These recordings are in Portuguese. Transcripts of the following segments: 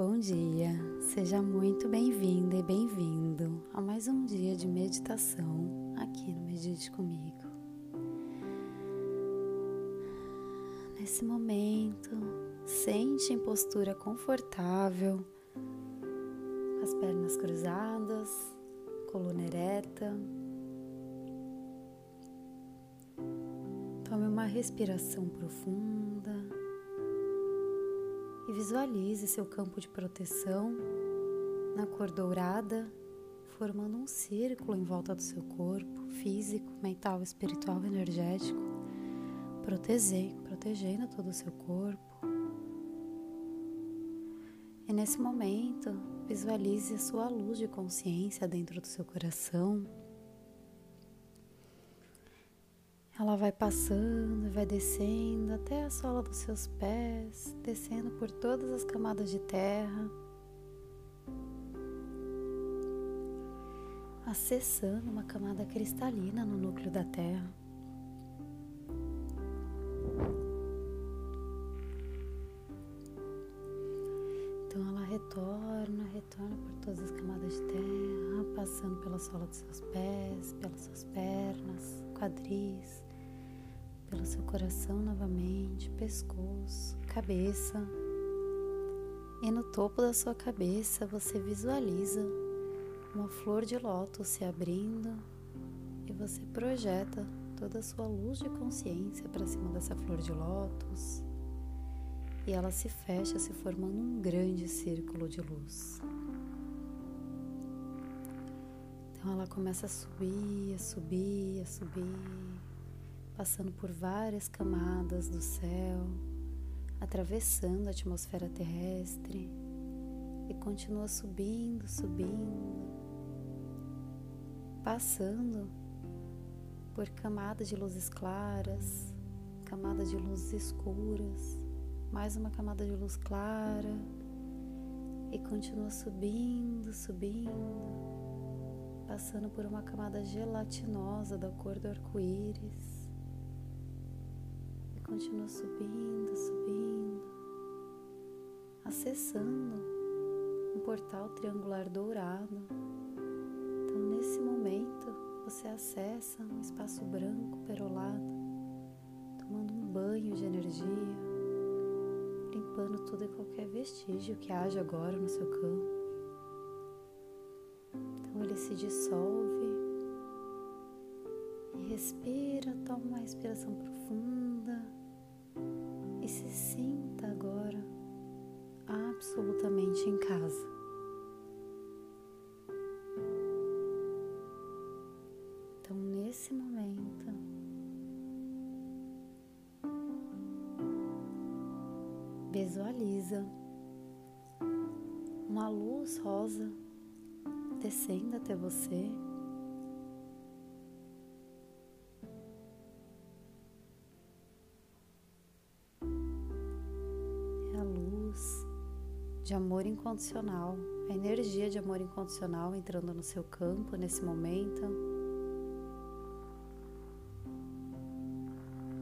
bom dia. Seja muito bem-vinda e bem-vindo a mais um dia de meditação aqui no Medite Comigo. Nesse momento, sente em postura confortável, as pernas cruzadas, coluna ereta. Tome uma respiração profunda e visualize seu campo de proteção na cor dourada, formando um círculo em volta do seu corpo físico, mental, espiritual, energético, protegendo, todo o seu corpo. E nesse momento, visualize a sua luz de consciência dentro do seu coração Ela vai passando, vai descendo até a sola dos seus pés, descendo por todas as camadas de terra, acessando uma camada cristalina no núcleo da Terra. Então ela retorna, retorna por todas as camadas de terra, passando pela sola dos seus pés, pelas suas pernas, quadris, pelo seu coração novamente, pescoço, cabeça. E no topo da sua cabeça você visualiza uma flor de lótus se abrindo e você projeta toda a sua luz de consciência para cima dessa flor de lótus e ela se fecha, se formando um grande círculo de luz. Então ela começa a subir, a subir, a subir passando por várias camadas do céu, atravessando a atmosfera terrestre e continua subindo, subindo, passando por camadas de luzes claras, camadas de luzes escuras, mais uma camada de luz clara e continua subindo, subindo, passando por uma camada gelatinosa da cor do arco-íris continua subindo, subindo, acessando um portal triangular dourado. Então, nesse momento, você acessa um espaço branco perolado, tomando um banho de energia, limpando todo e qualquer vestígio que haja agora no seu campo. Então, ele se dissolve respira, toma uma respiração profunda se sinta agora absolutamente em casa. Então, nesse momento, visualiza uma luz rosa descendo até você. De amor incondicional, a energia de amor incondicional entrando no seu campo nesse momento.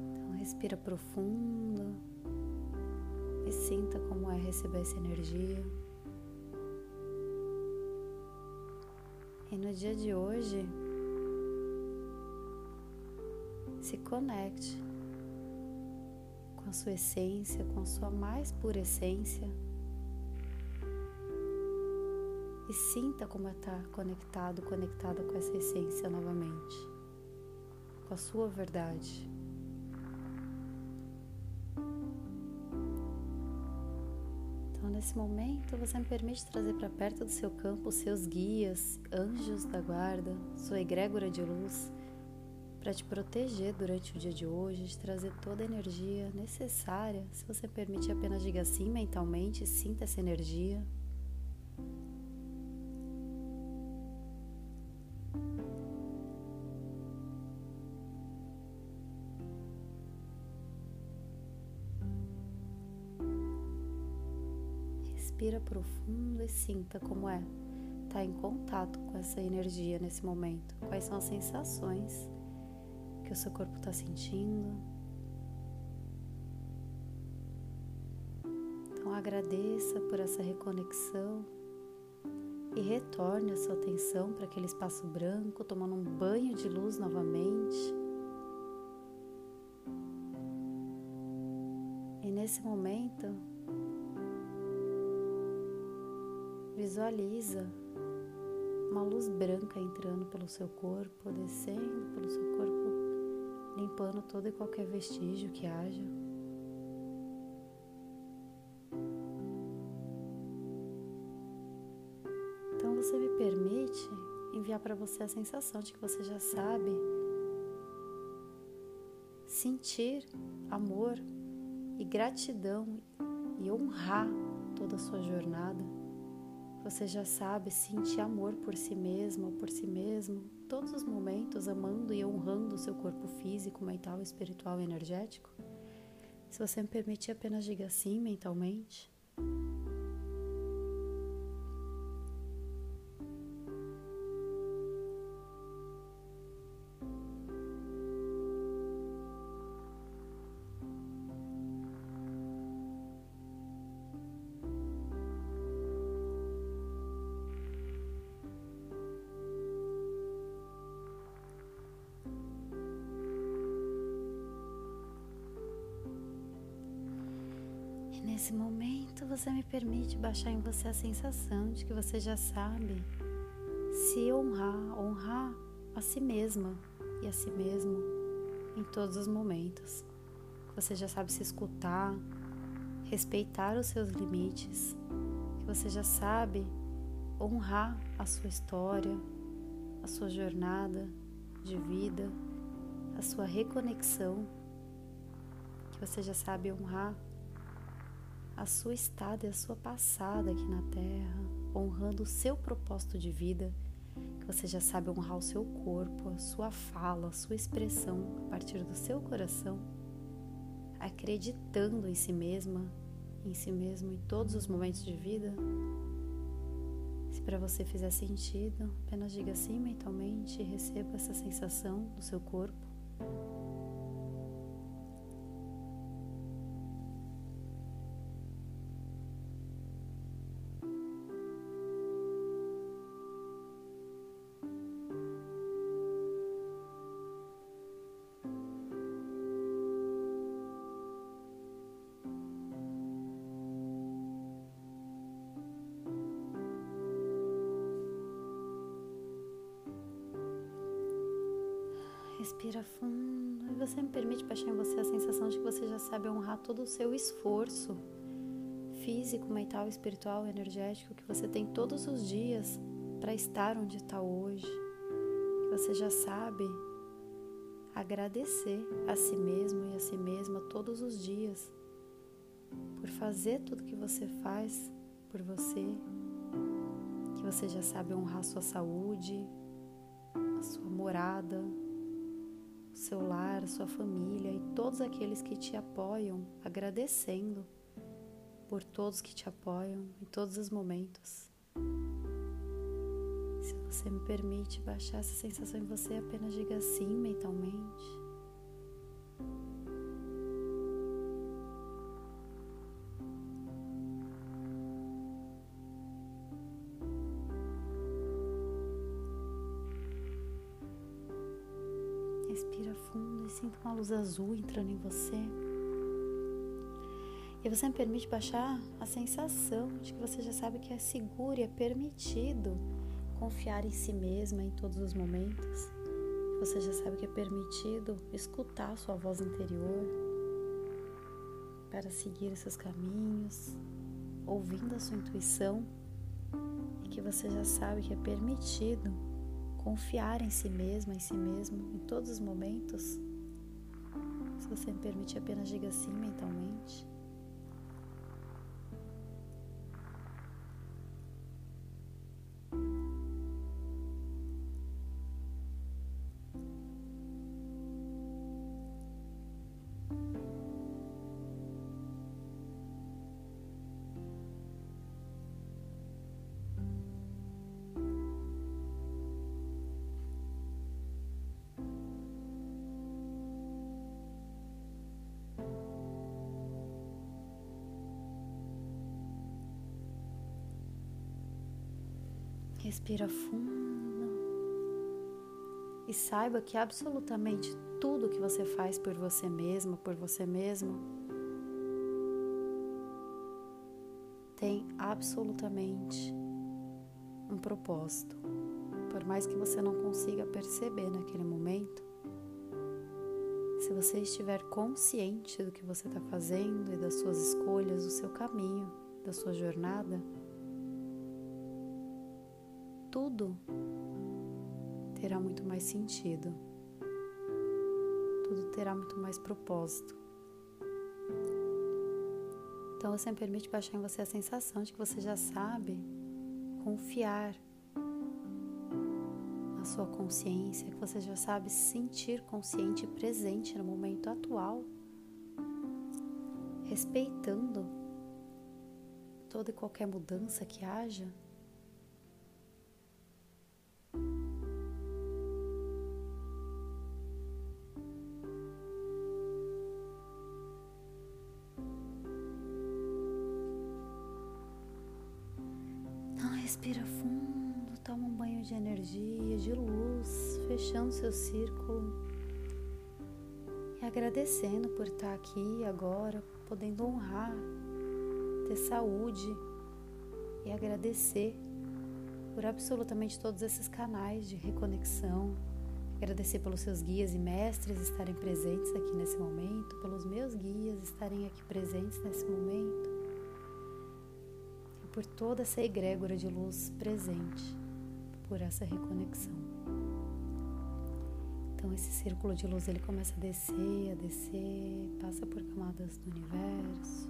Então, respira profundo e sinta como é receber essa energia. E no dia de hoje, se conecte com a sua essência, com a sua mais pura essência. E sinta como está conectado, conectada com essa essência novamente, com a sua verdade. Então, nesse momento, você me permite trazer para perto do seu campo os seus guias, anjos da guarda, sua egrégora de luz, para te proteger durante o dia de hoje, de trazer toda a energia necessária. Se você permite, apenas diga sim mentalmente, sinta essa energia. Respira profundo e sinta como é estar tá em contato com essa energia nesse momento. Quais são as sensações que o seu corpo está sentindo. Então agradeça por essa reconexão e retorne a sua atenção para aquele espaço branco, tomando um banho de luz novamente. E nesse momento, visualiza uma luz branca entrando pelo seu corpo, descendo pelo seu corpo, limpando todo e qualquer vestígio que haja. Então você me permite enviar para você a sensação de que você já sabe sentir amor e gratidão e honrar toda a sua jornada você já sabe sentir amor por si mesmo ou por si mesmo, todos os momentos amando e honrando o seu corpo físico, mental, espiritual e energético? Se você me permitir, apenas diga sim mentalmente. Nesse momento, você me permite baixar em você a sensação de que você já sabe se honrar, honrar a si mesma e a si mesmo em todos os momentos. Você já sabe se escutar, respeitar os seus limites, que você já sabe honrar a sua história, a sua jornada de vida, a sua reconexão, que você já sabe honrar a sua estada e a sua passada aqui na Terra, honrando o seu propósito de vida, que você já sabe honrar o seu corpo, a sua fala, a sua expressão a partir do seu coração, acreditando em si mesma, em si mesmo em todos os momentos de vida. Se para você fizer sentido, apenas diga sim mentalmente e receba essa sensação do seu corpo. Respira fundo e você me permite baixar em você a sensação de que você já sabe honrar todo o seu esforço físico, mental, espiritual, energético que você tem todos os dias para estar onde está hoje. Que você já sabe agradecer a si mesmo e a si mesma todos os dias por fazer tudo que você faz por você. Que você já sabe honrar sua saúde, a sua morada, seu lar, sua família e todos aqueles que te apoiam, agradecendo por todos que te apoiam em todos os momentos. Se você me permite baixar essa sensação em você, apenas diga sim mentalmente. Sinta uma luz azul entrando em você. E você me permite baixar a sensação de que você já sabe que é seguro e é permitido confiar em si mesma em todos os momentos. Você já sabe que é permitido escutar a sua voz interior para seguir os seus caminhos, ouvindo a sua intuição e que você já sabe que é permitido confiar em si mesma, em si mesmo, em todos os momentos. Você me permite, apenas diga sim Respira fundo. E saiba que absolutamente tudo que você faz por você mesma, por você mesmo, tem absolutamente um propósito. Por mais que você não consiga perceber naquele momento, se você estiver consciente do que você está fazendo e das suas escolhas, do seu caminho, da sua jornada, tudo terá muito mais sentido, tudo terá muito mais propósito. Então você me permite baixar em você a sensação de que você já sabe confiar na sua consciência, que você já sabe sentir consciente e presente no momento atual, respeitando toda e qualquer mudança que haja Respira fundo, toma um banho de energia, de luz, fechando seu círculo e agradecendo por estar aqui agora, podendo honrar, ter saúde e agradecer por absolutamente todos esses canais de reconexão. Agradecer pelos seus guias e mestres estarem presentes aqui nesse momento, pelos meus guias estarem aqui presentes nesse momento por toda essa egrégora de luz presente, por essa reconexão. Então esse círculo de luz ele começa a descer, a descer, passa por camadas do universo,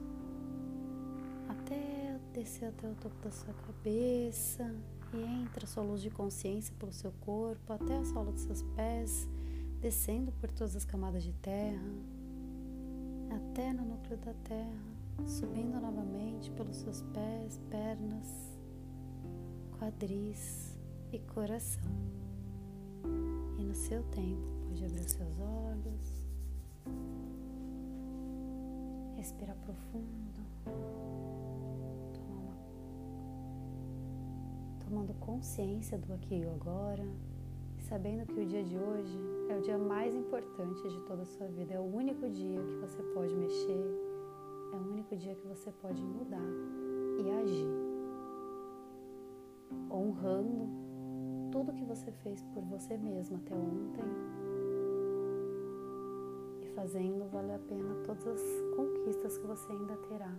até descer até o topo da sua cabeça e entra a sua luz de consciência pelo seu corpo, até a sola dos seus pés, descendo por todas as camadas de terra, até no núcleo da terra subindo novamente pelos seus pés, pernas, quadris e coração. E no seu tempo, pode abrir os seus olhos, respirar profundo, tomando consciência do aqui e agora, e sabendo que o dia de hoje é o dia mais importante de toda a sua vida, é o único dia que você pode mexer único dia que você pode mudar e agir, honrando tudo que você fez por você mesmo até ontem e fazendo valer a pena todas as conquistas que você ainda terá.